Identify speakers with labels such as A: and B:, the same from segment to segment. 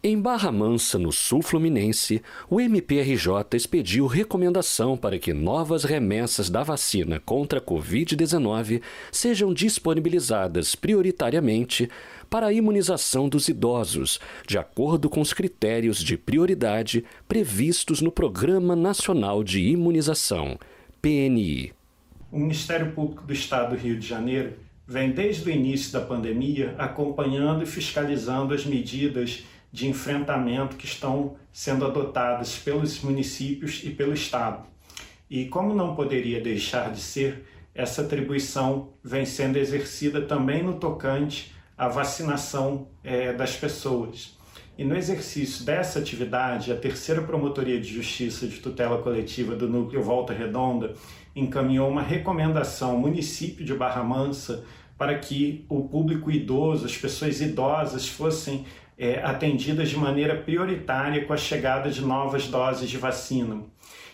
A: Em Barra Mansa, no sul fluminense, o MPRJ expediu recomendação para que novas remessas da vacina contra a Covid-19 sejam disponibilizadas prioritariamente para a imunização dos idosos, de acordo com os critérios de prioridade previstos no Programa Nacional de Imunização, PNI.
B: O Ministério Público do Estado do Rio de Janeiro vem desde o início da pandemia acompanhando e fiscalizando as medidas de enfrentamento que estão sendo adotadas pelos municípios e pelo Estado. E como não poderia deixar de ser, essa atribuição vem sendo exercida também no tocante à vacinação é, das pessoas. E no exercício dessa atividade, a terceira Promotoria de Justiça de Tutela Coletiva do Núcleo Volta Redonda encaminhou uma recomendação ao município de Barra Mansa para que o público idoso, as pessoas idosas, fossem é, atendidas de maneira prioritária com a chegada de novas doses de vacina.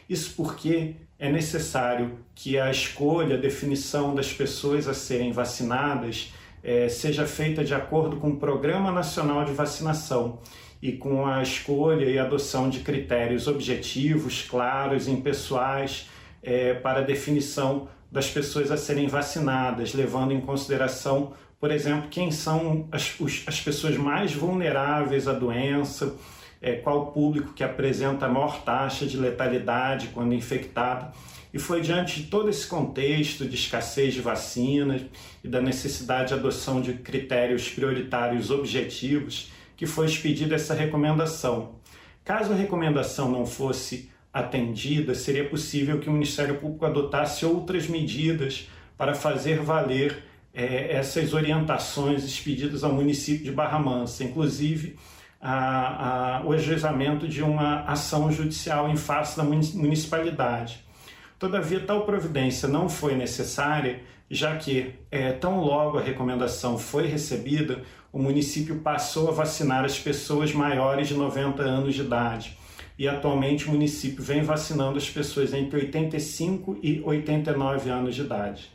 B: Isso porque é necessário que a escolha, a definição das pessoas a serem vacinadas é, seja feita de acordo com o Programa Nacional de Vacinação e com a escolha e adoção de critérios objetivos, claros, impessoais é, para a definição das pessoas a serem vacinadas, levando em consideração por exemplo, quem são as, os, as pessoas mais vulneráveis à doença, é, qual público que apresenta a maior taxa de letalidade quando infectado. E foi diante de todo esse contexto de escassez de vacinas e da necessidade de adoção de critérios prioritários objetivos que foi expedida essa recomendação. Caso a recomendação não fosse atendida, seria possível que o Ministério Público adotasse outras medidas para fazer valer é, essas orientações expedidas ao município de Barra Mansa, inclusive a, a, o ajuizamento de uma ação judicial em face da municipalidade. Todavia, tal providência não foi necessária, já que, é, tão logo a recomendação foi recebida, o município passou a vacinar as pessoas maiores de 90 anos de idade. E atualmente o município vem vacinando as pessoas entre 85 e 89 anos de idade.